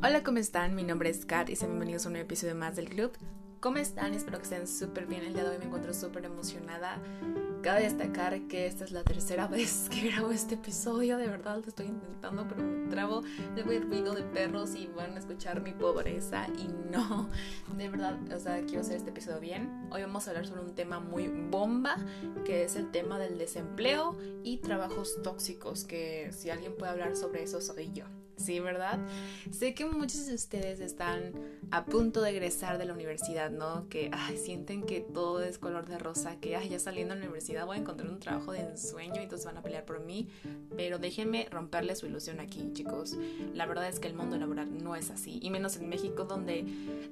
Hola, ¿cómo están? Mi nombre es Kat y sean bienvenidos a un nuevo episodio más del club. ¿Cómo están? Espero que estén súper bien. El día de hoy me encuentro súper emocionada. Cabe destacar que esta es la tercera vez que grabo este episodio. De verdad lo estoy intentando, pero me trabo. de voy ruido de perros y van a escuchar mi pobreza. Y no, de verdad, o sea, quiero hacer este episodio bien. Hoy vamos a hablar sobre un tema muy bomba, que es el tema del desempleo y trabajos tóxicos. Que si alguien puede hablar sobre eso, soy yo. Sí, ¿verdad? Sé que muchos de ustedes están a punto de egresar de la universidad, ¿no? Que ay, sienten que todo es color de rosa, que ya saliendo de la universidad voy a encontrar un trabajo de ensueño y todos van a pelear por mí. Pero déjenme romperle su ilusión aquí, chicos. La verdad es que el mundo laboral no es así, y menos en México, donde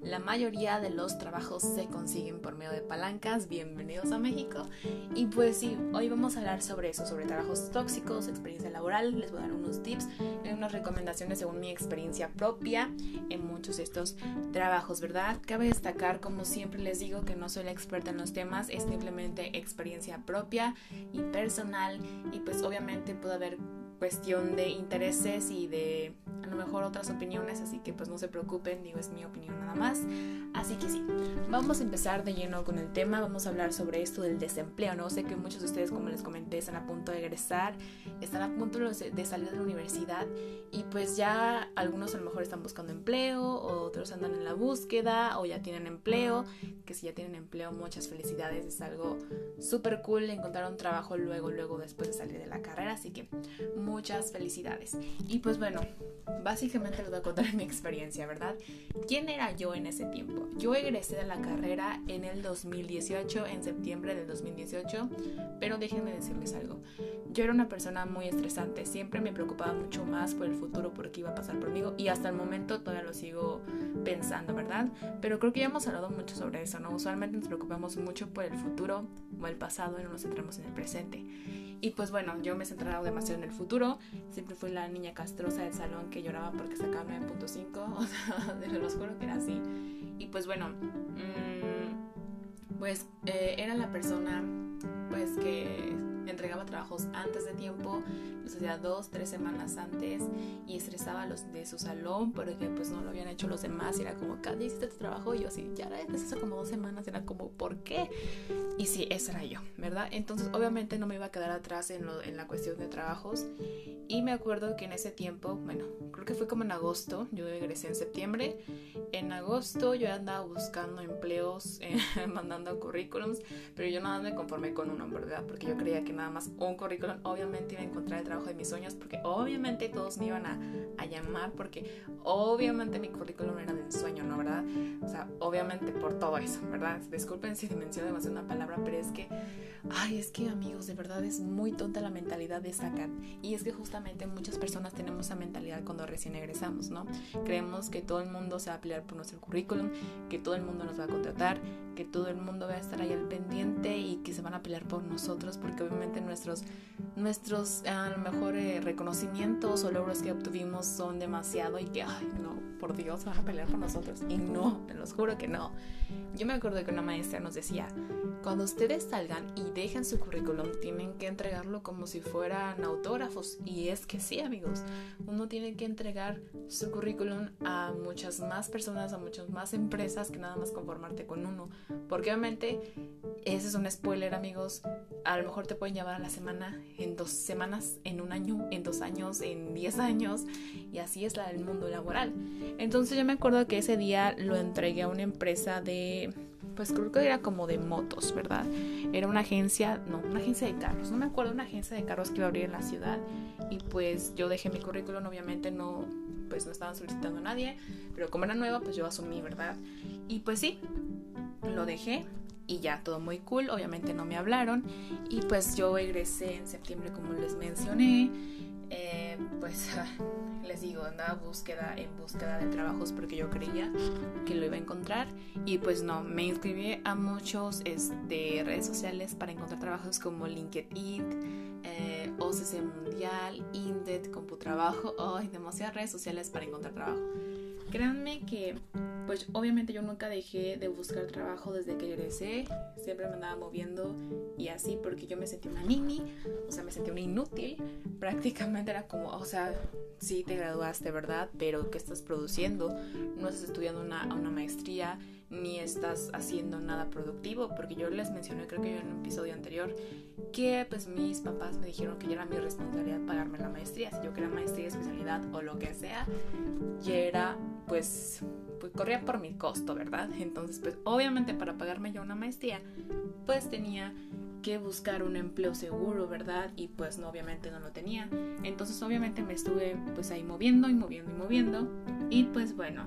la mayoría de los trabajos se consiguen por medio de palancas. Bienvenidos a México. Y pues sí, hoy vamos a hablar sobre eso, sobre trabajos tóxicos, experiencia laboral. Les voy a dar unos tips y unas recomendaciones según mi experiencia propia en muchos de estos trabajos, ¿verdad? Cabe destacar, como siempre les digo, que no soy la experta en los temas, es simplemente experiencia propia y personal y pues obviamente puede haber cuestión de intereses y de a lo mejor otras opiniones, así que pues no se preocupen, digo, es mi opinión nada más. Así que sí, vamos a empezar de lleno con el tema, vamos a hablar sobre esto del desempleo, ¿no? Sé que muchos de ustedes, como les comenté, están a punto de egresar, están a punto de salir de la universidad y pues ya algunos a lo mejor están buscando empleo, otros andan en la búsqueda o ya tienen empleo, que si ya tienen empleo, muchas felicidades, es algo súper cool encontrar un trabajo luego, luego después de salir de la carrera, así que muchas felicidades. Y pues bueno, básicamente les voy a contar mi experiencia, ¿verdad? ¿Quién era yo en ese tiempo? Yo egresé de la carrera en el 2018, en septiembre del 2018, pero déjenme decirles algo. Yo era una persona muy estresante, siempre me preocupaba mucho más por el futuro, por qué iba a pasar conmigo y hasta el momento todavía lo sigo pensando, ¿verdad? Pero creo que ya hemos hablado mucho sobre eso, ¿no? Usualmente nos preocupamos mucho por el futuro o el pasado y no nos centramos en el presente. Y pues bueno, yo me he centrado demasiado en el futuro. Siempre fui la niña castrosa del salón que lloraba porque sacaba 9.5. O sea, de los juro que era así. Y pues bueno, mm, pues eh, era la persona pues que entregaba trabajos antes de tiempo, los hacía dos, tres semanas antes y estresaba a los de su salón porque pues no lo habían hecho los demás y era como, cada hiciste tu trabajo y yo así, ya era hace como dos semanas, era como, ¿por qué? Y sí, esa era yo, ¿verdad? Entonces obviamente no me iba a quedar atrás en, en la cuestión de trabajos y me acuerdo que en ese tiempo, bueno, creo que fue como en agosto, yo egresé en septiembre, en agosto yo andaba buscando empleos, eh, mandando currículums, pero yo nada me conformé con uno, ¿verdad? Porque yo creía que nada más un currículum, obviamente iba a encontrar el trabajo de mis sueños, porque obviamente todos me iban a, a llamar, porque obviamente mi currículum era de sueño, ¿no? ¿Verdad? O sea, obviamente por todo eso, ¿verdad? Disculpen si menciono demasiado una palabra, pero es que, ay, es que amigos, de verdad es muy tonta la mentalidad de sacar. Y es que justamente muchas personas tenemos esa mentalidad cuando recién egresamos, ¿no? Creemos que todo el mundo se va a pelear por nuestro currículum, que todo el mundo nos va a contratar, que todo el mundo va a estar ahí al pendiente y que se van a pelear por nosotros, porque obviamente nuestros, nuestros a lo mejor eh, reconocimientos o logros que obtuvimos son demasiado y que, ay, no, por Dios, van a pelear con nosotros. Y no, te los juro que no. Yo me acuerdo que una maestra nos decía, cuando ustedes salgan y dejen su currículum, tienen que entregarlo como si fueran autógrafos. Y es que sí, amigos, uno tiene que entregar su currículum a muchas más personas, a muchas más empresas que nada más conformarte con uno. Porque obviamente, ese es un spoiler, amigos. A lo mejor te pueden llamar a la semana, en dos semanas, en un año, en dos años, en diez años. Y así es la del mundo laboral. Entonces yo me acuerdo que ese día lo entregué a una empresa de, pues creo que era como de motos, ¿verdad? Era una agencia, no, una agencia de carros, no me acuerdo, una agencia de carros que iba a abrir en la ciudad. Y pues yo dejé mi currículum, obviamente no, pues no estaban solicitando a nadie, pero como era nueva, pues yo asumí, ¿verdad? Y pues sí, lo dejé y ya todo muy cool, obviamente no me hablaron y pues yo egresé en septiembre como les mencioné, eh, pues les digo, andaba búsqueda, en búsqueda de trabajos porque yo creía que lo iba a encontrar y pues no, me inscribí a muchos este, redes sociales para encontrar trabajos como LinkedIn, eh, OCC Mundial, Indeed, Computrabajo, ay, demasiadas redes sociales para encontrar trabajo. Créanme que pues obviamente yo nunca dejé de buscar trabajo desde que egresé, siempre me andaba moviendo y así porque yo me sentía una nini, o sea, me sentía una inútil, prácticamente era como, o sea, sí te graduaste, ¿verdad? Pero ¿qué estás produciendo? No estás estudiando una, una maestría ni estás haciendo nada productivo, porque yo les mencioné, creo que en un episodio anterior, que pues mis papás me dijeron que ya era mi responsabilidad pagarme la maestría, si yo quería maestría, especialidad o lo que sea, ya era pues, pues corría por mi costo, ¿verdad? Entonces pues obviamente para pagarme yo una maestría, pues tenía que buscar un empleo seguro, ¿verdad? Y pues no, obviamente no lo tenía. Entonces obviamente me estuve pues ahí moviendo y moviendo y moviendo. Y pues bueno,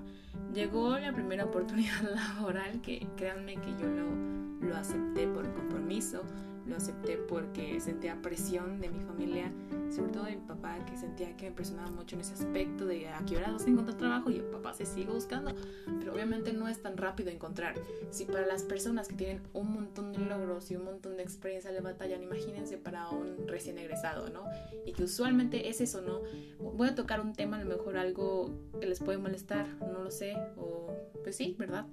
llegó la primera oportunidad laboral que créanme que yo lo, lo acepté por compromiso, lo acepté porque sentía presión de mi familia, sobre todo de mi papá, que sentía que me presionaba mucho en ese aspecto de a qué hora vas a encontrar trabajo y yo, papá, se sigue buscando, pero obviamente no es tan rápido encontrar. Si para las personas que tienen un montón de logros y un montón de experiencia le batallan, imagínense para un recién egresado, ¿no? Y que usualmente es eso, ¿no? Voy a tocar un tema, a lo mejor algo que les puede molestar, no lo sé, o pues sí, ¿verdad?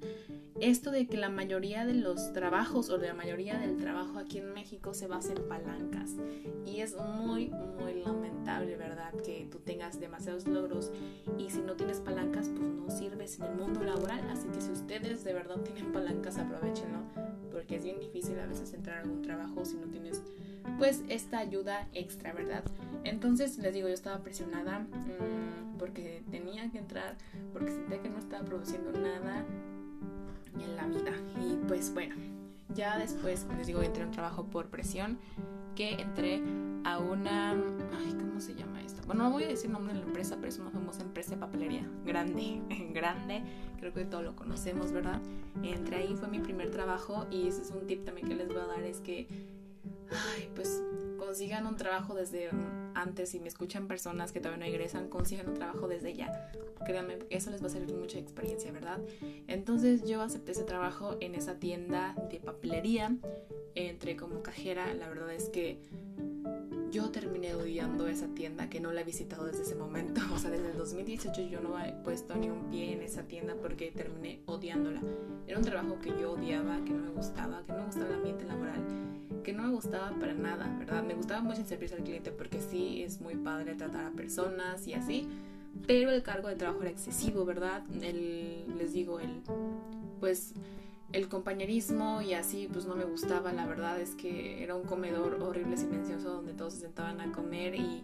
Esto de que la mayoría de los trabajos o de la mayoría del trabajo aquí en México se basa en palancas. Y es muy, muy lamentable, ¿verdad? Que tú tengas demasiados logros y si no tienes palancas, pues no sirves en el mundo laboral. Así que si ustedes de verdad tienen palancas, aprovechenlo, porque es bien difícil a veces entrar a algún trabajo si no tienes pues esta ayuda extra, ¿verdad? Entonces les digo, yo estaba presionada mmm, porque tenía que entrar, porque sentía que no estaba produciendo nada en la vida. Y pues bueno, ya después les digo, entré a un trabajo por presión, que entré a una, ay, ¿cómo se llama esto? Bueno, no voy a decir nombre de la empresa, pero es una famosa empresa de papelería, grande, grande, creo que todos lo conocemos, ¿verdad? Entré ahí, fue mi primer trabajo y ese es un tip también que les voy a dar, es que ay, pues consigan un trabajo desde antes, si me escuchan personas que todavía no egresan, consigan un trabajo desde ya. Créanme, eso les va a servir mucha experiencia, ¿verdad? Entonces yo acepté ese trabajo en esa tienda de papelería, entré como cajera, la verdad es que yo terminé odiando esa tienda que no la he visitado desde ese momento. O sea, desde el 2018 yo no he puesto ni un pie en esa tienda porque terminé odiándola. Era un trabajo que yo odiaba, que no me gustaba, que no me gustaba el ambiente laboral que no me gustaba para nada, ¿verdad? Me gustaba mucho el servicio al cliente porque sí es muy padre tratar a personas y así, pero el cargo de trabajo era excesivo, ¿verdad? El, les digo, el, pues el compañerismo y así pues no me gustaba, la verdad es que era un comedor horrible, silencioso, donde todos se sentaban a comer y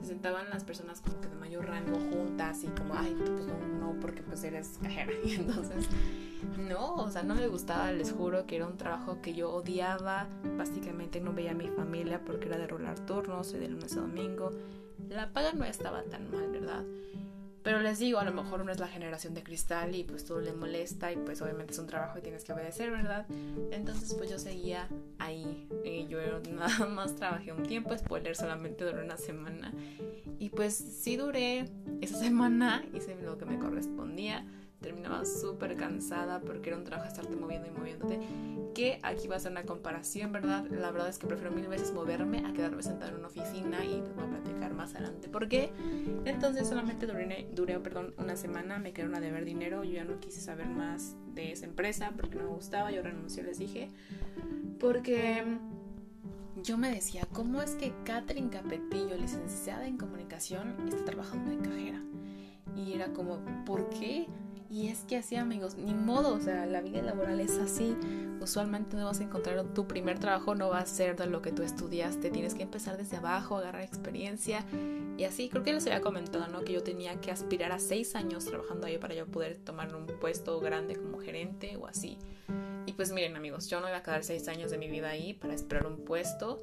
se sentaban las personas como que de mayor rango juntas y como, ay, pues no, no porque pues eres cajera y entonces no, o sea, no me gustaba, les juro que era un trabajo que yo odiaba. Básicamente no veía a mi familia porque era de rolar turnos, de lunes a domingo. La paga no estaba tan mal, ¿verdad? Pero les digo, a lo mejor uno es la generación de cristal y pues todo le molesta y pues obviamente es un trabajo y tienes que obedecer, ¿verdad? Entonces pues yo seguía ahí. Y yo nada más trabajé un tiempo, spoiler, solamente duró una semana. Y pues sí duré esa semana, hice lo que me correspondía terminaba súper cansada porque era un trabajo estarte moviendo y moviéndote. Que aquí va a ser una comparación, ¿verdad? La verdad es que prefiero mil veces moverme a quedarme sentada en una oficina y les voy a platicar más adelante. ¿Por qué? Entonces solamente duré, duré perdón, una semana, me quedaron a deber dinero, yo ya no quise saber más de esa empresa porque no me gustaba, yo renuncié, les dije. Porque yo me decía, ¿cómo es que Catherine Capetillo, licenciada en comunicación, está trabajando de cajera? Y era como, ¿por qué? Y es que así, amigos, ni modo, o sea, la vida laboral es así. Usualmente no vas a encontrar tu primer trabajo, no va a ser de lo que tú estudiaste. Tienes que empezar desde abajo, agarrar experiencia. Y así, creo que les había comentado, ¿no? Que yo tenía que aspirar a seis años trabajando ahí para yo poder tomar un puesto grande como gerente o así. Y pues miren, amigos, yo no iba a quedar seis años de mi vida ahí para esperar un puesto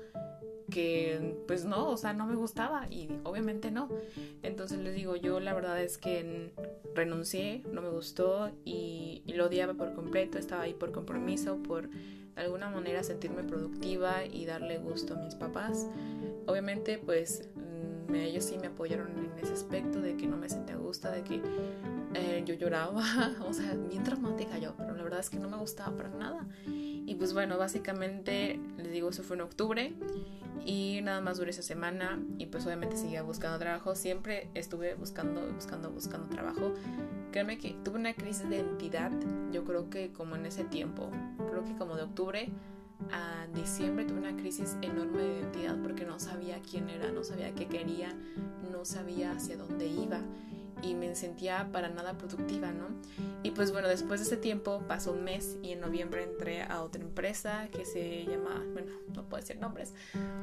que pues no, o sea, no me gustaba y obviamente no. Entonces les digo, yo la verdad es que renuncié, no me gustó y, lo odiaba por completo, estaba ahí por compromiso, por alguna manera sentirme productiva y darle gusto a mis papás. Obviamente pues mm, ellos sí me apoyaron en ese aspecto de que no me sentía a gusto, de que eh, yo lloraba, o sea, bien dramática yo, pero la verdad es que no me gustaba para nada. Y pues bueno, básicamente les digo, eso fue en octubre Y nada más duré esa semana y pues obviamente seguía buscando trabajo. Siempre estuve buscando, buscando, buscando trabajo. Créeme que tuve una crisis de identidad, yo creo que como en ese tiempo, creo que como de octubre a diciembre tuve una crisis enorme de identidad porque no sabía quién era, no sabía qué quería, no sabía hacia dónde iba y me sentía para nada productiva, ¿no? Y pues bueno, después de ese tiempo pasó un mes y en noviembre entré a otra empresa que se llama, bueno, no puedo decir nombres,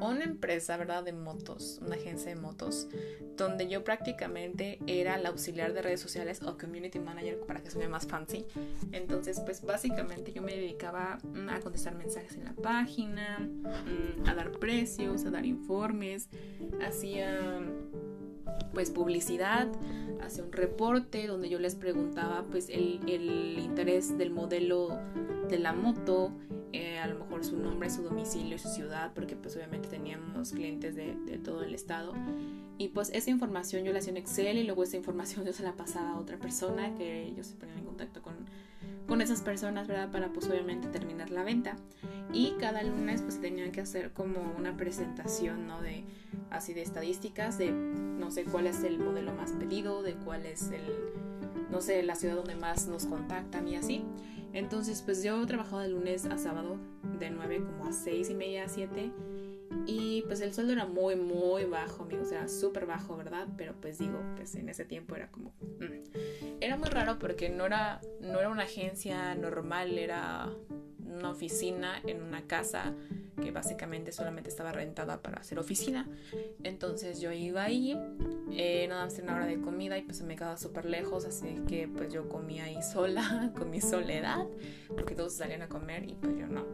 una empresa, ¿verdad? De motos, una agencia de motos, donde yo prácticamente era la auxiliar de redes sociales o community manager para que suene más fancy. Entonces, pues básicamente yo me dedicaba mm, a contestar mensajes en la página, mm, a dar precios, a dar informes, hacía pues publicidad, hacia un reporte donde yo les preguntaba pues el, el interés del modelo de la moto, eh, a lo mejor su nombre, su domicilio, su ciudad, porque pues obviamente teníamos clientes de, de, todo el estado. Y pues esa información yo la hacía en Excel y luego esa información yo se la pasaba a otra persona que ellos se ponían en contacto con, con esas personas, ¿verdad? Para pues obviamente terminar la venta. Y cada lunes pues tenían que hacer como una presentación, ¿no? De así de estadísticas, de no sé cuál es el modelo más pedido, de cuál es el, no sé, la ciudad donde más nos contactan y así. Entonces pues yo trabajaba de lunes a sábado, de 9 como a 6 y media a 7. Y pues el sueldo era muy, muy bajo, amigos, era súper bajo, ¿verdad? Pero pues digo, pues en ese tiempo era como... Mm. Muy raro porque no era, no era una agencia normal, era una oficina en una casa que básicamente solamente estaba rentada para hacer oficina. Entonces yo iba ahí, eh, nada más una hora de comida y pues me quedaba súper lejos, así que pues yo comía ahí sola, con mi soledad, porque todos salían a comer y pues yo no,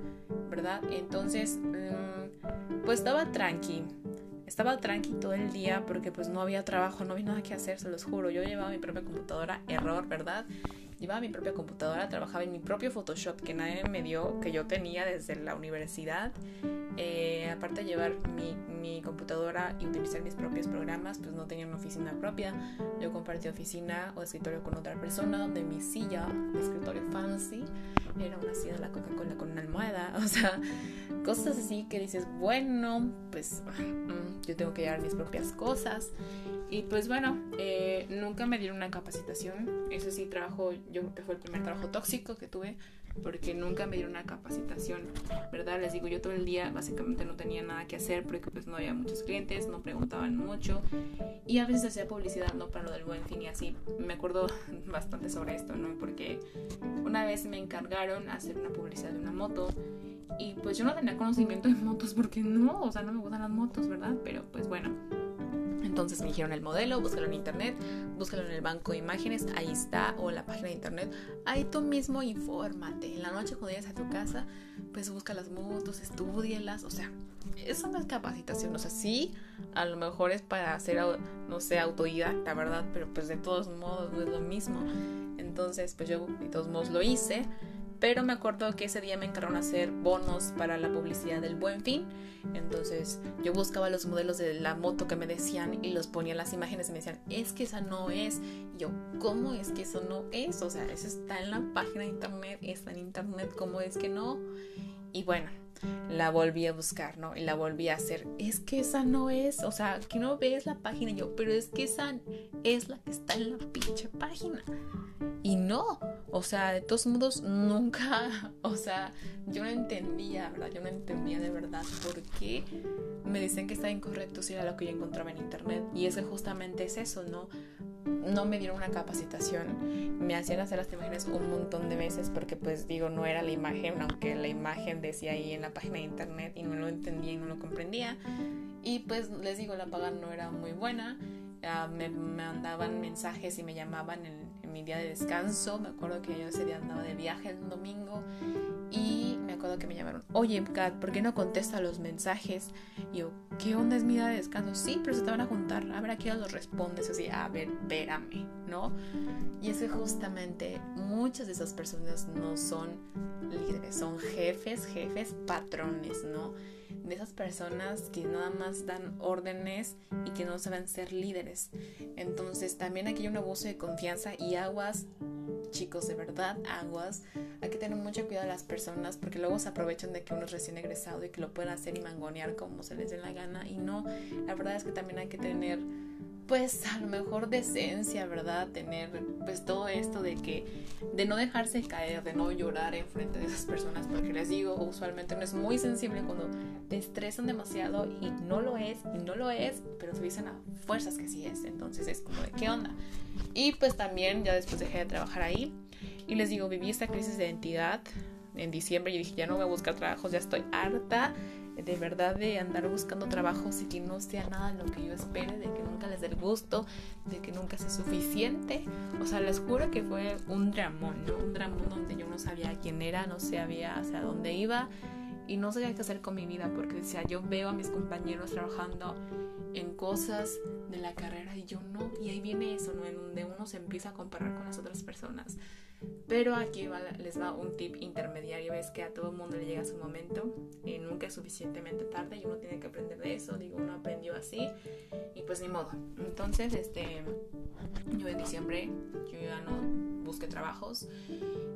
¿verdad? Entonces, mm, pues estaba tranqui. Estaba tranqui todo el día porque pues no había trabajo, no había nada que hacer, se los juro. Yo llevaba mi propia computadora, error, ¿verdad? Llevaba mi propia computadora, trabajaba en mi propio Photoshop que nadie me dio, que yo tenía desde la universidad. Eh, aparte de llevar mi, mi, computadora y utilizar mis propios programas, pues no tenía una oficina propia. Yo compartí oficina o escritorio con otra persona, donde mi silla, mi escritorio fancy, era una silla de la Coca-Cola con una almohada. O sea, cosas así que dices, bueno, pues mm, yo tengo que llevar mis propias cosas. Y pues bueno, eh, nunca me dieron una capacitación. Eso sí, trabajo, yo creo que fue el primer trabajo tóxico que tuve, porque nunca me dieron una capacitación, ¿verdad? Les digo, yo todo el día básicamente no tenía nada que hacer porque pues no había muchos clientes, no preguntaban mucho y a veces hacía publicidad, ¿no? Para lo del buen fin y así. Me acuerdo bastante sobre esto, ¿no? Porque una vez me encargaron hacer una publicidad de una moto y pues yo no tenía conocimiento de motos porque no, o sea, no me gustan las motos, ¿verdad? Pero pues bueno entonces me dijeron el modelo, búscalo en internet, búscalo en el banco de imágenes, ahí está, o la página de internet. Ahí tú mismo infórmate. En la noche cuando llegues a tu casa, pues busca las motos, estudialas, o sea, es capacitación, o sea, sí, a lo mejor es para hacer, no sé, autodidacta, ¿verdad? Pero pues de todos modos no es lo mismo. Entonces, pues yo de todos modos lo hice pero me acuerdo que ese día me encargaron hacer bonos para la publicidad del Buen Fin. Entonces yo buscaba los modelos de la moto que me decían y los ponía en las imágenes y me decían, es que esa no es. Y yo, ¿cómo es que eso no es? O sea, eso está en la página de internet, está en internet, ¿cómo es que no? Y bueno, la volví a buscar, ¿no? Y la volví a hacer. Es que esa no es, o sea, que no ves la página yo, pero es que esa es la que está en la pinche página. Y no, o sea, de todos modos, nunca, o sea, yo no entendía, ¿verdad? Yo no entendía de verdad por qué me dicen que está incorrecto si era lo que yo encontraba en internet. Y es que justamente es eso, ¿no? No me dieron una capacitación, me hacían hacer las imágenes un montón de veces porque pues digo, no era la imagen, aunque la imagen decía ahí en la página de internet y no lo entendía y no lo comprendía. Y pues les digo, la paga no era muy buena. Me, mandaban mensajes y me llamaban en, mi día de descanso. Me acuerdo que yo ese día andaba de viaje el domingo y me acuerdo que me llamaron, oye, Kat, ¿por qué no contesta los mensajes? Y yo, ¿qué onda es mi día de descanso? Sí, pero se te van a juntar, a ver a quién los respondes, así, a ver, vérame, ¿no? Y es que justamente muchas de esas personas no son líderes, son jefes, jefes, patrones, ¿no? De esas personas que nada más dan órdenes y que no saben ser líderes. Entonces también aquí hay un abuso de confianza y aguas chicos, de verdad, aguas. Hay que tener mucho cuidado de las personas porque luego se aprovechan de que uno es recién egresado y que lo pueden hacer y mangonear como se les dé la gana. Y no, la verdad es que también hay que tener pues a lo mejor decencia, ¿verdad? Tener pues todo esto de que de no dejarse caer, de no llorar en frente de esas personas, porque les digo, usualmente no es muy sensible cuando te estresan demasiado y no lo es, y no lo es, pero te dicen a fuerzas que sí es, entonces es como de qué onda. Y pues también ya después dejé de trabajar ahí y les digo, viví esta crisis de identidad en diciembre y dije, ya no voy a buscar trabajos, ya estoy harta de verdad de andar buscando trabajos y que no sea nada lo que yo espere, de que nunca les dé el gusto, de que nunca sea suficiente. O sea, les juro que fue un dramón, ¿no? Un dramón donde yo no sabía quién era, no sabía hacia dónde iba y no sabía qué hacer con mi vida porque decía, yo veo a mis compañeros trabajando en cosas de la carrera y yo no, y ahí viene eso, ¿no? En donde uno se empieza a comparar con las otras personas. Pero aquí les va un tip intermediario, es que a todo mundo le llega su momento, y nunca es suficientemente tarde y uno tiene que aprender de eso, digo, uno aprendió así y pues ni modo. Entonces, este, yo en diciembre, yo ya no busqué trabajos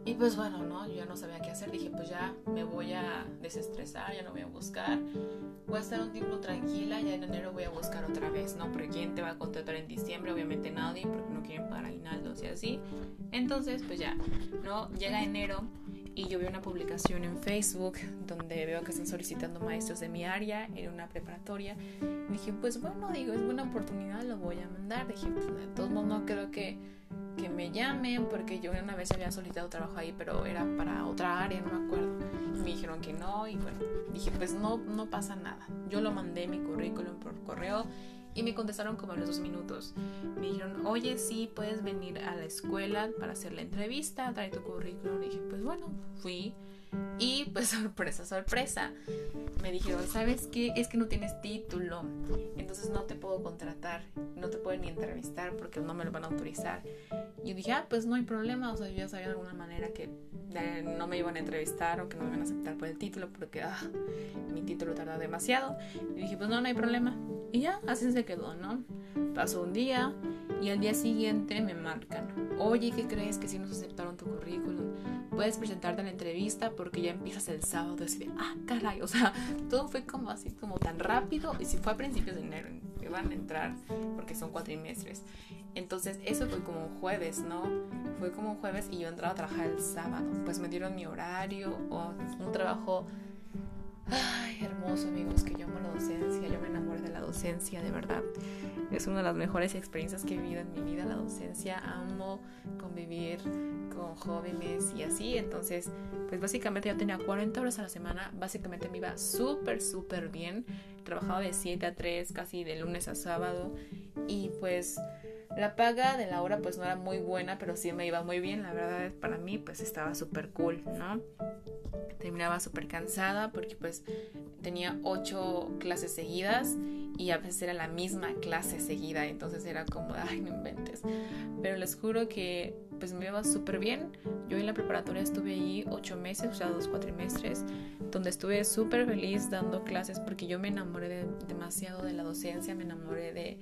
y pues bueno, ¿no? Yo ya no sabía qué hacer, dije, pues ya me voy a desestresar, ya no voy a buscar, voy a estar un tiempo tranquila, ya en enero voy a buscar otra vez, ¿no? Porque ¿quién te va a contratar en diciembre? Obviamente nadie, porque no quieren pagar aguinaldos y así. Entonces, pues ya, ¿no? Llega enero y yo veo una publicación en Facebook donde veo que están solicitando maestros de mi área en una preparatoria. Y dije, pues bueno, digo, es buena oportunidad, lo voy a mandar. Dije, pues de todos modos no creo que, que me llamen porque yo una vez había solicitado trabajo ahí, pero era para otra área, no me acuerdo. me dijeron que no y bueno, dije, pues no, no pasa nada. Yo lo mandé mi currículum por correo y me contestaron como en los dos minutos. Me dijeron, oye, sí, puedes venir a la escuela para hacer la entrevista, trae tu currículum. Y dije, pues bueno, fui. Y pues sorpresa, sorpresa. Me dijeron, ¿sabes qué? Es que no tienes título. Entonces no te puedo contratar. No te pueden ni entrevistar porque no me lo van a autorizar. Y yo dije, ah, pues no hay problema. O sea, yo ya sabía de alguna manera que no me iban a entrevistar o que no me iban a aceptar por el título porque ah, mi título tarda demasiado. Y dije, pues no, no hay problema. Y ya, así se quedó, ¿no? Pasó un día y al día siguiente me marcan. Oye, ¿qué crees que si nos aceptaron tu currículum? Puedes presentarte a la entrevista porque ya empiezas el sábado. Y de, ah, caray, o sea, todo fue como así, como tan rápido. Y si fue a principios de enero, que van a entrar porque son cuatrimestres. Entonces, eso fue como un jueves, ¿no? Fue como un jueves y yo entraba a trabajar el sábado. Pues me dieron mi horario o un trabajo Ay, hermoso amigos, que yo amo la docencia, yo me enamoré de la docencia, de verdad. Es una de las mejores experiencias que he vivido en mi vida, la docencia. Amo convivir con jóvenes y así. Entonces, pues básicamente yo tenía 40 horas a la semana, básicamente me iba súper, súper bien. Trabajaba de 7 a 3, casi de lunes a sábado. Y pues la paga de la hora pues no era muy buena, pero sí me iba muy bien. La verdad para mí pues estaba súper cool, ¿no? Terminaba súper cansada porque pues tenía ocho clases seguidas y a veces era la misma clase seguida, entonces era como, ay, no inventes. Pero les juro que pues me iba súper bien. Yo en la preparatoria estuve ahí ocho meses, o sea, dos cuatrimestres, donde estuve súper feliz dando clases porque yo me enamoré demasiado de la docencia, me enamoré de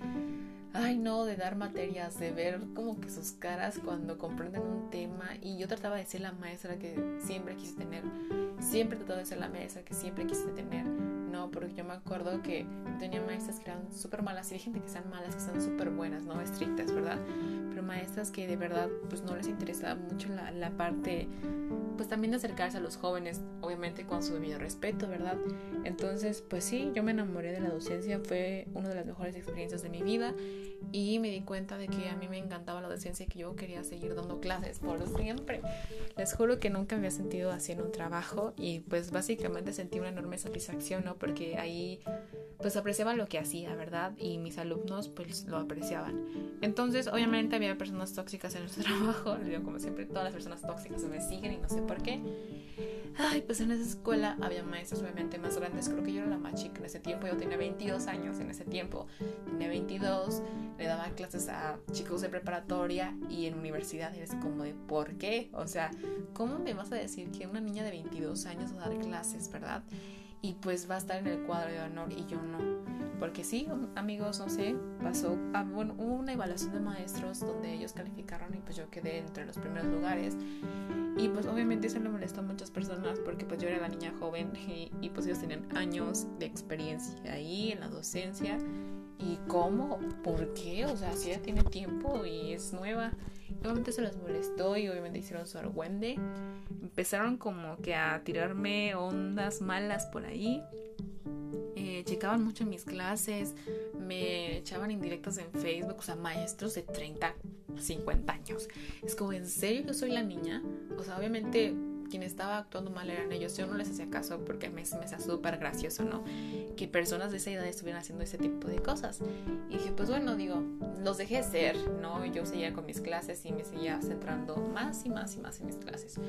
ay no, de dar materias, de ver como que sus caras cuando comprenden un tema. Y yo trataba de ser la maestra que siempre quise tener, siempre trataba de ser la maestra que siempre quise tener, no, porque yo me acuerdo que tenía maestras que eran súper malas y hay gente que sean malas, que son súper buenas, no estrictas, ¿verdad? Pero maestras que de verdad pues no les interesaba mucho la, la parte pues también de acercarse a los jóvenes, obviamente con su debido respeto, ¿verdad? Entonces, pues sí, yo me enamoré de la docencia, fue una de las mejores experiencias de mi vida y me di cuenta de que a mí me encantaba la docencia y que yo quería seguir dando clases por siempre. Les juro que nunca me había sentido así en un trabajo y pues básicamente sentí una enorme satisfacción, ¿no? Porque ahí pues apreciaban lo que hacía, ¿verdad? Y mis alumnos pues lo apreciaban. Entonces, obviamente había personas tóxicas en nuestro trabajo, yo como siempre todas las personas tóxicas me siguen y no sé por qué. Ay, pues en esa escuela había maestros obviamente más grandes, creo que yo era la más chica en ese tiempo, yo tenía 22 años en ese tiempo, tenía 22, le daba clases a chicos de preparatoria y en universidad, y es como de, ¿por qué? O sea, ¿cómo me vas a decir que una niña de 22 años va a dar clases, verdad? Y pues va a estar en el cuadro de honor y yo no. Porque sí, amigos, no sé, pasó, ah, bueno, hubo una evaluación de maestros donde ellos calificaron y pues yo quedé entre los primeros lugares. Y pues obviamente eso le molestó a muchas personas porque pues yo era la niña joven y, y pues ellos tenían años de experiencia ahí en la docencia. ¿Y cómo? ¿Por qué? O sea, si ella tiene tiempo y es nueva. Obviamente se les molestó y obviamente hicieron su argüende. Empezaron como que a tirarme ondas malas por ahí. Eh, checaban mucho en mis clases, me echaban indirectas en Facebook, o sea, maestros de 30, 50 años. Es como, ¿en serio yo soy la niña? O sea, obviamente quien estaba actuando mal eran ellos. Yo no les hacía caso porque me, me hacía súper gracioso, ¿no? Que personas de esa edad estuvieran haciendo ese tipo de cosas. Y dije, pues bueno, digo, los dejé ser, ¿no? Yo seguía con mis clases y me seguía centrando más y más y más en mis clases.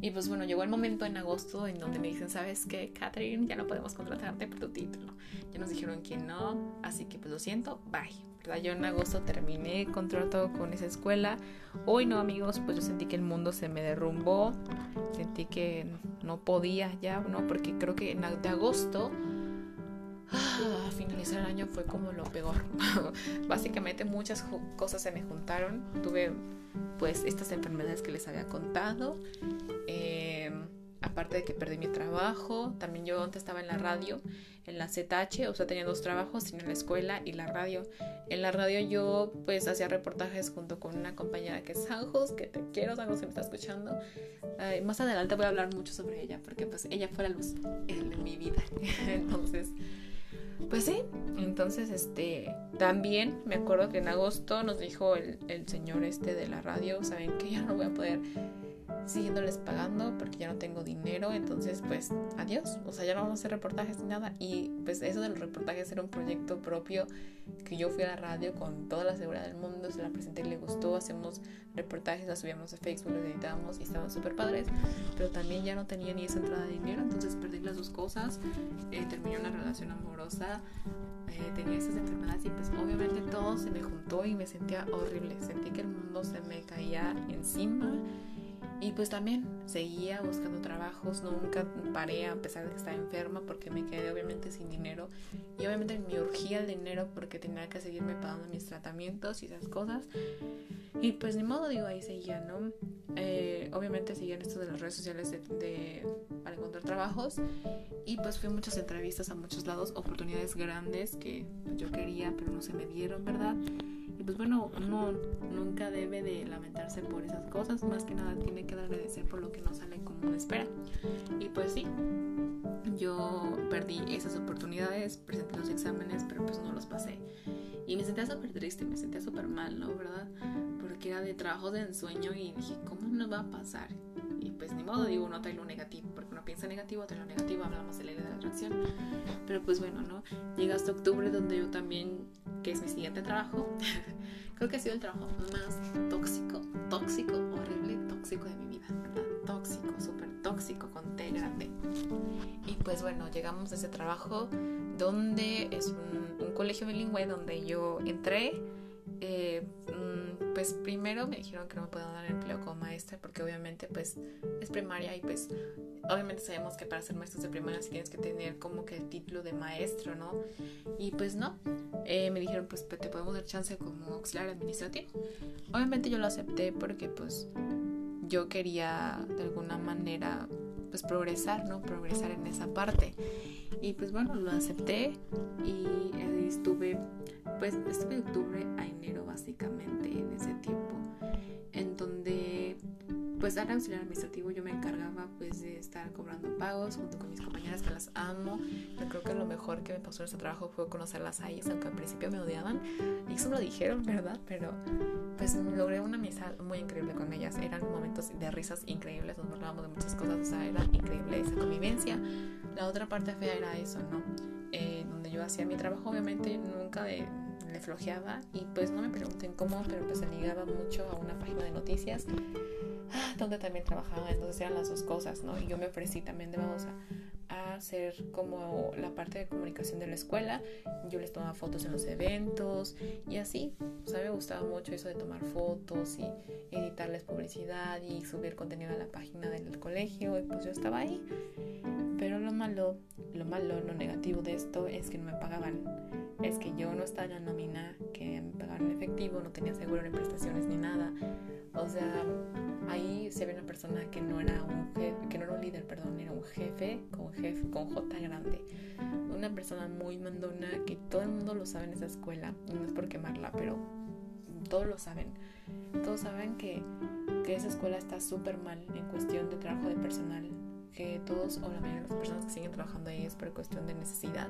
Y pues bueno, llegó el momento en agosto en donde me dicen, ¿sabes qué, Catherine? Ya no podemos contratarte por tu título. Ya nos dijeron que no, así que pues lo siento, bye. ¿Verdad? Yo en agosto terminé contrato con esa escuela. Hoy no, amigos, pues yo sentí que el mundo se me derrumbó. Sentí que no podía ya, ¿no? Porque creo que en de agosto a finalizar el año fue como lo peor. Básicamente muchas cosas se me juntaron. Tuve pues estas enfermedades que les había contado. Eh, aparte de que perdí mi trabajo, también yo antes estaba en la radio, en la ZH, o sea, tenía dos trabajos, en la escuela y la radio. En la radio yo pues hacía reportajes junto con una compañera que es Sanjos, que te quiero, Sanjos, si me está escuchando. más adelante voy a hablar mucho sobre ella, porque pues ella fue la luz en mi vida. Entonces, pues sí, entonces este también me acuerdo que en agosto nos dijo el, el señor este de la radio, saben que ya no voy a poder siguiéndoles pagando porque ya no tengo dinero, entonces pues adiós, o sea, ya no vamos a hacer reportajes ni nada. Y pues eso de los reportajes era un proyecto propio que yo fui a la radio con toda la seguridad del mundo, se la presenté y le gustó, hacemos reportajes, las subíamos a Facebook, los editamos y estaban súper padres, pero también ya no tenía ni esa entrada de dinero, entonces perdí las dos cosas, eh, terminé una relación amorosa, eh, tenía esas enfermedades y pues obviamente todo se me juntó y me sentía horrible, sentí que el mundo se me caía encima y pues también seguía buscando trabajos, nunca paré a pesar de que estaba enferma porque me quedé obviamente sin dinero y obviamente me urgía el dinero porque tenía que seguirme pagando mis tratamientos y esas cosas. Y pues ni modo, digo, ahí seguía, ¿no? Eh, obviamente seguía en esto de las redes sociales de, para encontrar trabajos y pues fui a muchas entrevistas a muchos lados, oportunidades grandes que yo quería pero no se me dieron, ¿verdad? Pues bueno, uno nunca debe de lamentarse por esas cosas, más que nada tiene que agradecer por lo que no sale como uno espera. Y pues sí, yo perdí esas oportunidades, presenté los exámenes, pero pues no los pasé. Y me sentía súper triste, me sentía súper mal, ¿no? ¿Verdad? Porque era de trabajo de ensueño y dije, ¿cómo nos va a pasar? Y pues ni modo, digo, no trae lo negativo, porque uno piensa negativo, trae lo negativo, hablamos de la ley de la atracción. Pero pues bueno, ¿no? Llega hasta octubre donde yo también que es mi siguiente trabajo, creo que ha sido el trabajo más tóxico, tóxico, horrible, tóxico de mi vida, ¿verdad? Tóxico, súper tóxico con T grande. Y pues bueno, llegamos a ese trabajo donde es un, colegio bilingüe donde yo entré. Eh, mm, pues primero me dijeron que no me podían dar empleo como maestra porque obviamente pues es primaria y pues obviamente sabemos que para ser maestros de primaria tienes que tener como que el título de maestro, ¿no? Y pues no, eh, me dijeron pues te podemos dar chance como auxiliar administrativo. Obviamente yo lo acepté porque pues yo quería de alguna manera pues progresar, ¿no? Progresar en esa parte. Y pues bueno, lo acepté y estuve pues estuve de octubre a enero básicamente en ese tiempo pues al auxiliar administrativo yo me encargaba pues de estar cobrando pagos junto con mis compañeras que las amo. Yo creo que lo mejor que me pasó en este trabajo fue conocerlas a ellas, aunque al principio me odiaban. Y eso me lo dijeron, ¿verdad? Pero pues logré una amistad muy increíble con ellas. Eran momentos de risas increíbles, nos hablábamos de muchas cosas, o sea, era increíble esa convivencia. La otra parte fea era eso, ¿no? Eh, donde yo hacía mi trabajo, obviamente nunca de le flojeaba y pues no me pregunten cómo, pero pues se ligaba mucho a una página de noticias donde también trabajaba, entonces eran las dos cosas, ¿no? Y yo me ofrecí también de vamos a, ser como la parte de comunicación de la escuela. Yo les tomaba fotos en los eventos y así. O sea, me gustaba mucho eso de tomar fotos y editarles publicidad y subir contenido a la página del colegio y pues yo estaba ahí. Pero lo malo, lo malo, lo negativo de esto es que no me pagaban. Es que yo no estaba en la nómina, que me pagaban en efectivo, no tenía seguro ni prestaciones ni nada. O sea, ahí se ve una persona que no era un jefe, que no era un líder, perdón, era un jefe con jefe con J grande. Una persona muy mandona que todo el mundo lo sabe en esa escuela. No es por quemarla, pero todos lo saben. Todos saben que, que esa escuela está súper mal en cuestión de trabajo de personal que todos o la mayoría de las personas que siguen trabajando ahí es por cuestión de necesidad.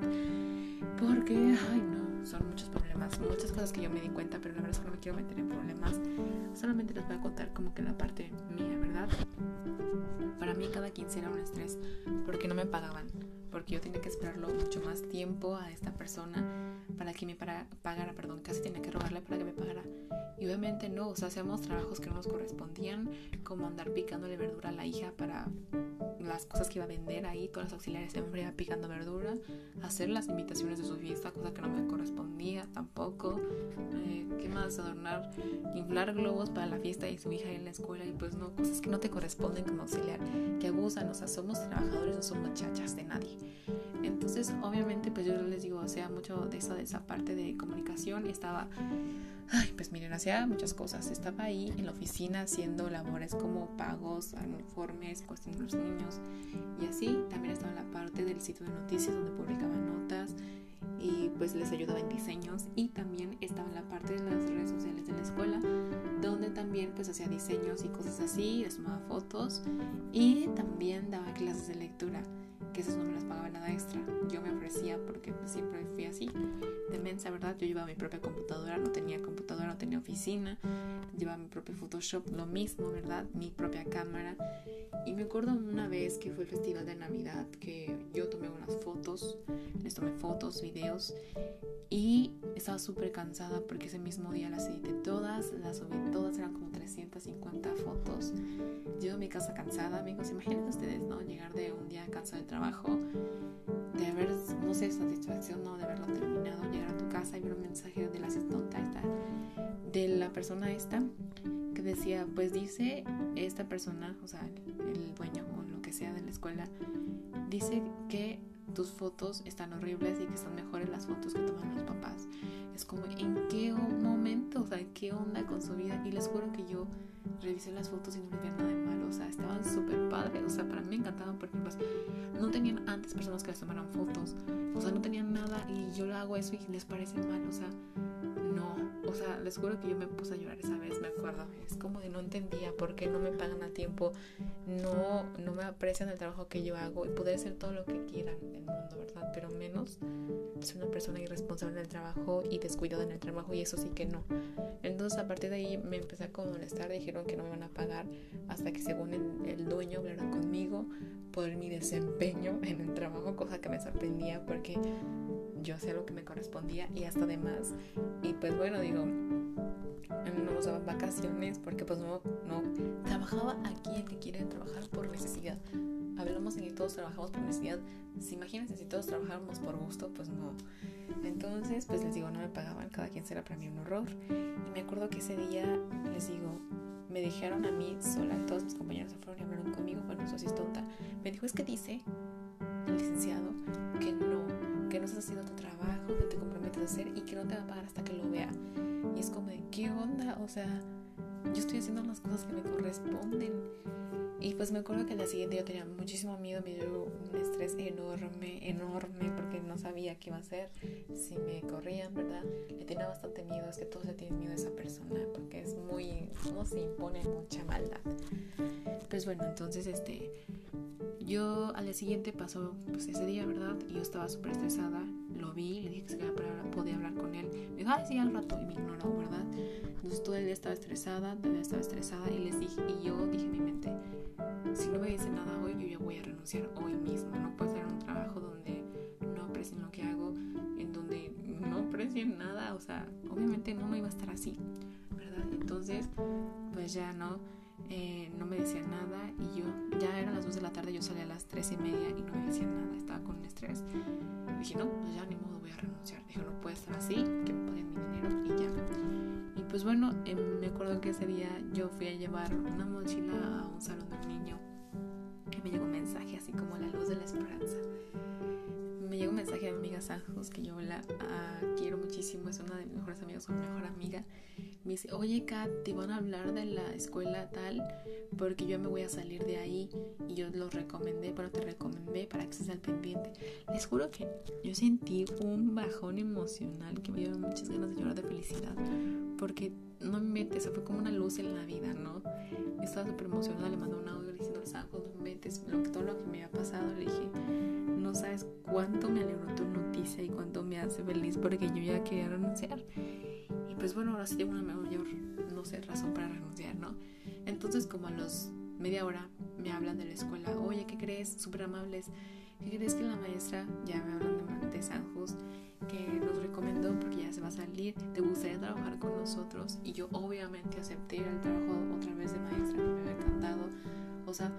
Porque, ay no, son muchos problemas, muchas cosas que yo me di cuenta, pero la verdad es que no me quiero meter en problemas. Solamente les voy a contar como que la parte mía, ¿verdad? Para mí cada 15 era un estrés porque no me pagaban, porque yo tenía que esperarlo mucho más tiempo a esta persona para que me pagara, perdón, casi tenía que robarle para que me pagara. Y obviamente no, o sea, hacíamos trabajos que no nos correspondían, como andar picándole verdura a la hija para las cosas que iba a vender ahí, todas las auxiliares siempre iba picando verdura, hacer las invitaciones de su fiesta, cosa que no me correspondía tampoco. Eh, ¿Qué más? Adornar, inflar globos para la fiesta de su hija en la escuela y pues no, cosas que no te corresponden como auxiliar, que abusan, o sea, somos trabajadores, no somos muchachas de nadie. Entonces, obviamente, pues yo les digo, o sea, mucho de esa, de esa parte de comunicación estaba Ay, pues miren, hacía muchas cosas. Estaba ahí en la oficina haciendo labores como pagos, uniformes, cuestión de los niños y así. También estaba en la parte del sitio de noticias donde publicaba notas y pues les ayudaba en diseños y también estaba en la parte de las redes sociales de la escuela donde también pues hacía diseños y cosas así, les tomaba fotos y también daba clases de lectura que esas no me las pagaba nada extra. Yo me ofrecía porque pues, siempre fui así, de mensa, ¿verdad? Yo llevaba mi propia computadora, no tenía computadora, no tenía oficina, llevaba mi propio Photoshop, lo mismo, ¿verdad? Mi propia cámara. Y me acuerdo una vez que fue el festival de Navidad que yo tomé unas fotos, les tomé fotos, videos y estaba súper cansada porque ese mismo día las edité todas, las subí todas, eran como 350 fotos. Llego a mi casa cansada, amigos, imagínense ustedes, ¿no? Llegar de un día cansado de trabajo, de haber, no sé, satisfacción, ¿no? De haberlo terminado, llegar a tu casa y ver un mensaje de la asistente esta, de la persona esta, que decía, pues dice esta persona, o sea, el dueño o lo que sea de la escuela, dice que tus fotos están horribles y que son mejores las fotos que toman los papás. Es como, ¿en qué momento? O sea, ¿qué onda con su vida? Y les juro que yo revisé las fotos y no veía nada de malo. O sea, estaban súper padres. O sea, para mí me encantaban porque pues no tenían antes personas que les tomaran fotos. O sea, no tenían nada y yo le hago eso y les parece mal. O sea. O sea, les juro que yo me puse a llorar esa vez, me acuerdo. Es como de no entendía por qué no me pagan a tiempo, no, no me aprecian el trabajo que yo hago y poder hacer todo lo que quieran en el mundo, ¿verdad? Pero menos soy una persona irresponsable en el trabajo y descuidada en el trabajo y eso sí que no. Entonces a partir de ahí me empecé a molestar, dijeron que no me van a pagar hasta que según el, el dueño hablaron conmigo por mi desempeño en el trabajo, cosa que me sorprendía porque yo hacía lo que me correspondía y hasta de más. Y pues bueno, digo, no nos daban vacaciones porque pues no, no trabajaba aquí el que quiere trabajar por necesidad. Hablamos en que todos trabajamos por necesidad. Si imagínense si todos trabajáramos por gusto, pues no. Entonces, pues les digo, no me pagaban, cada quien será para mí un horror. Y me acuerdo que ese día, les digo, me dijeron a mí sola, todos mis compañeros se fueron y hablaron conmigo, bueno, eso sí es tonta. Me dijo, es que dice el licenciado que no que no estás haciendo tu trabajo, que te a hacer y que no te va a pagar hasta que lo vea. Y es como de, ¿qué onda? O sea, yo estoy haciendo las cosas que me corresponden. Y pues me acuerdo que al día siguiente yo tenía muchísimo miedo, me dio un estrés enorme, enorme, porque no sabía qué iba a hacer, si me corrían, ¿verdad? Le tenía bastante miedo, es que todos le tienen miedo a esa persona, porque es muy, no se impone mucha maldad. Pues bueno, entonces este, yo al día siguiente pasó pues ese día, ¿verdad? Y yo estaba súper estresada. Lo vi, le dije que se para poder hablar con él. Me dijo, ay, sí, al rato. Y me ignoró, ¿verdad? Entonces todo el día estaba estresada, día estaba estresada. Y les dije, y yo dije en mi mente, si no me dice nada hoy, yo ya voy a renunciar hoy mismo. No puedo hacer un trabajo donde no aprecien lo que hago, en donde no aprecien nada. O sea, obviamente no, no iba a estar así, ¿verdad? Entonces, pues ya no Eh, no me decía nada y yo, ya eran las 2 de la tarde, yo salí a las 3 y media y no me decían nada, estaba con un estrés. Y dije, no, pues ya ni modo, voy a renunciar. Dije, no puede estar así, que me paguen mi dinero y ya. Y pues bueno, em, me acuerdo que ese día yo fui a llevar una mochila a un salón de un niño y me llegó un mensaje así como la luz de la esperanza me llegó un mensaje de mi amiga Sanjos, que yo la ah, quiero muchísimo, es una de mis mejores amigas, mi mejor amiga. Me dice, oye Kat, te van a hablar de la escuela tal, porque yo me voy a salir de ahí y yo los recomendé, pero te recomendé para que estés al pendiente. Les juro que yo sentí un bajón emocional que me dio muchas ganas de llorar de felicidad, porque no me metes, fue como una luz en la vida, ¿no? Estaba súper emocionada, le mandé un audio diciendo, Sanjos, no me metes, lo, todo lo que me había pasado, le dije, no sabes cuánto me alegró tu noticia y cuánto me hace feliz porque yo ya quería renunciar. Y pues bueno, ahora sí tengo una mayor, no sé, razón para renunciar, ¿no? Entonces como a los media hora me hablan de la escuela, oye, ¿qué crees? Súper amables. ¿Qué crees que la maestra, ya me hablan de, de San José, que nos recomendó porque ya se va a salir, te gustaría trabajar con nosotros? Y yo obviamente acepté el trabajo otra vez de maestra, me había encantado. O sea,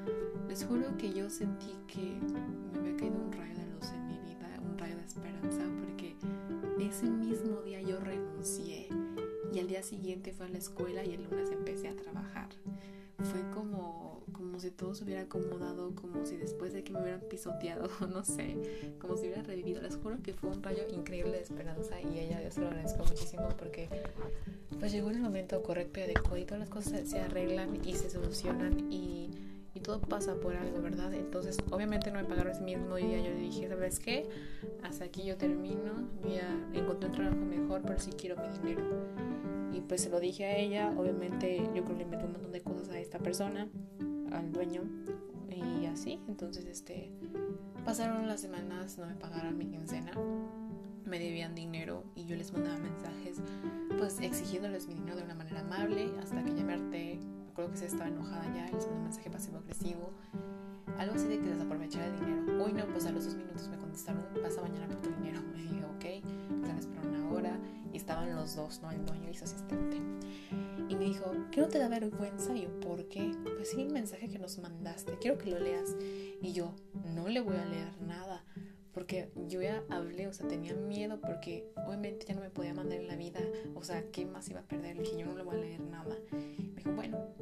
les juro que yo sentí que me había caído un rayo de luz en mi vida, un rayo de esperanza, porque ese mismo día yo renuncié y al día siguiente fue a la escuela y el lunes empecé a trabajar. Fue como, como si todo se hubiera acomodado, como si después de que me hubieran pisoteado, no sé, como si hubiera revivido. Les juro que fue un rayo increíble de esperanza y ella, yo se lo agradezco muchísimo porque pues llegó en el momento correcto y adecuado y todas las cosas se arreglan y se solucionan y y todo pasa por algo, ¿verdad? Entonces, obviamente no me pagaron ese mismo día. Yo le dije, ¿sabes qué? Hasta aquí yo termino. Yo ya encontré un trabajo mejor, pero sí quiero mi dinero. Y pues se lo dije a ella. Obviamente, yo creo que le inventé un montón de cosas a esta persona, al dueño. Y así, entonces, este. Pasaron las semanas, no me pagaron mi quincena. Me debían dinero y yo les mandaba mensajes, pues exigiéndoles mi dinero de una manera amable, hasta que ya me harté creo que se estaba enojada ya, les mandé un mensaje pasivo-agresivo, algo así de que desaprovechara el dinero. Uy, no, pues a los dos minutos me contestaron, pasa mañana por tu dinero. Me dije, ok, pues me esperaron una hora y estaban los dos, ¿no? El dueño y su asistente. Y me dijo, ¿qué no te da vergüenza? Yo, ¿por qué? Pues sí, el mensaje que nos mandaste, quiero que lo leas. Y yo, no le voy a leer nada porque yo ya hablé, o sea, tenía miedo porque obviamente ya no me podía mandar en la vida, o sea, ¿qué más iba a perder? Le yo no le voy a leer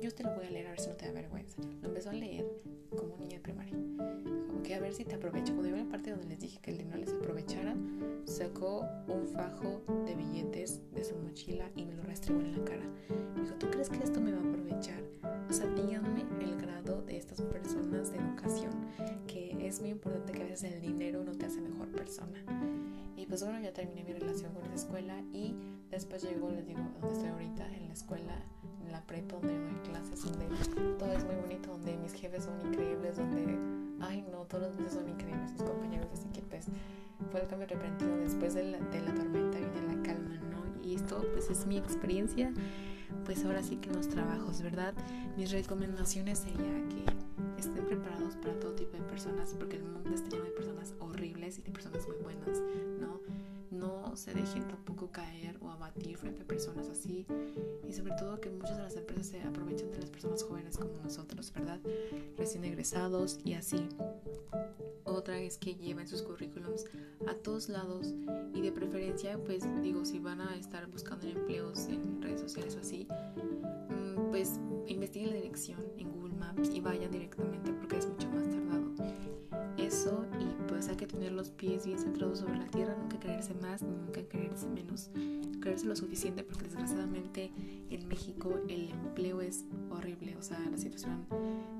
yo te lo voy a leer a ver si no te da vergüenza. Lo empezó a leer como un niño de primaria. Dijo, que a ver si te aprovecho. Cuando llegó la parte donde les dije que el dinero les aprovechara, sacó un fajo de billetes de su mochila y me lo restregó en la cara. Me dijo, ¿tú crees que esto me va a aprovechar? O sea, díganme el grado de estas personas de educación, que es muy importante que a veces el dinero no te hace mejor persona. Y pues bueno, ya terminé mi relación con esa escuela y después llegó, les digo, donde estoy ahorita, en la escuela, en la prepa, donde doy clases, donde todo es muy bonito, donde mis jefes son increíbles, donde, ay no, todos los meses son increíbles, mis compañeros, así que pues fue el cambio repentino después de la, de la tormenta viene la calma, ¿no? Y esto pues es mi experiencia, pues ahora sí que los trabajos, ¿verdad? Mis recomendaciones sería que estén preparados para todo tipo de personas, porque el mundo está lleno de personas horribles y de personas muy buenas, ¿no? No se dejen tampoco caer o abatir frente a personas así y sobre todo que muchas de las empresas se aprovechan de las personas jóvenes como nosotros, ¿verdad? Recién egresados y así. Otra es que lleven sus currículums a todos lados y de preferencia, pues digo, si van a estar buscando empleos en redes sociales o así, mm, pues investiguen la dirección en Google Maps y vayan directamente porque es mucho más tardado. Pues hay que tener los pies bien centrados sobre la tierra, nunca creerse más, nunca creerse menos, creerse lo suficiente porque desgraciadamente en México el empleo es horrible, o sea, la situación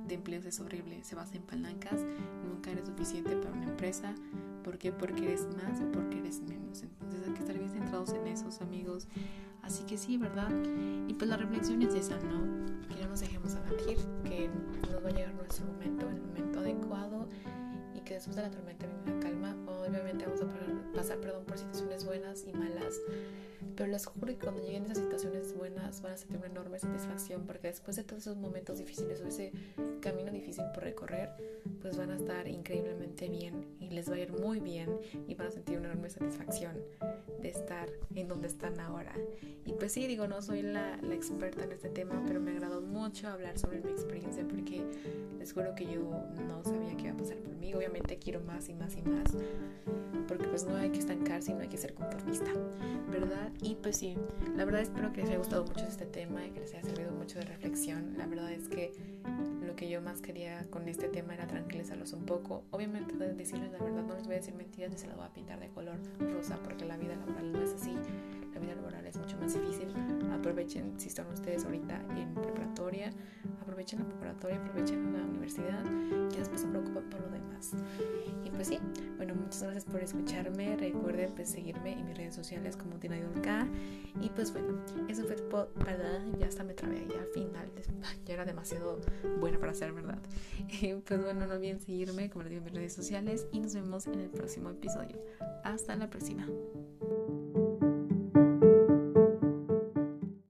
de empleos es horrible, se basa en palancas, nunca eres suficiente para una empresa, ¿por qué? Porque eres más o porque eres menos, entonces hay que estar bien centrados en esos amigos, así que sí, ¿verdad? Y pues la reflexión es esa, ¿no? Que no nos dejemos abatir, que nos va a llegar nuestro momento, el momento adecuado después de la tormenta viene la calma, obviamente vamos a pasar perdón, por situaciones buenas y malas, pero les juro que cuando lleguen esas situaciones buenas van a sentir una enorme satisfacción porque después de todos esos momentos difíciles o ese camino difícil por recorrer, pues van a estar increíblemente bien y les va a ir muy bien y van a sentir una enorme satisfacción de estar en donde están ahora. Y pues sí, digo, no soy la, la experta en este tema, pero me agradó mucho hablar sobre mi experiencia porque les juro que yo no sabía qué iba a pasar por mí. Obviamente quiero más y más y más, porque pues no hay que estancarse y no hay que ser conformista, ¿verdad? Y pues sí, la verdad espero que les haya gustado mucho este tema y que les haya servido mucho de reflexión. La verdad es que lo que yo más quería con este tema era tranquilizarlos un poco. Obviamente decirles la verdad, no les voy a decir mentiras ni se las voy a pintar de color rosa porque la vida laboral no es así. La vida laboral es mucho más difícil. Aprovechen si están ustedes ahorita en preparatoria, aprovechen la preparatoria, aprovechen la universidad y después se preocupan por lo demás. Y pues sí, bueno, muchas gracias por escucharme. Recuerden pues seguirme en mis redes sociales como Tina K. Y pues bueno, eso fue todo, ¿verdad? Ya hasta me trabé ahí al final. Ya era demasiado buena para ser verdad. Y pues bueno, no olviden seguirme, como les digo, en mis redes sociales. Y nos vemos en el próximo episodio. Hasta la próxima.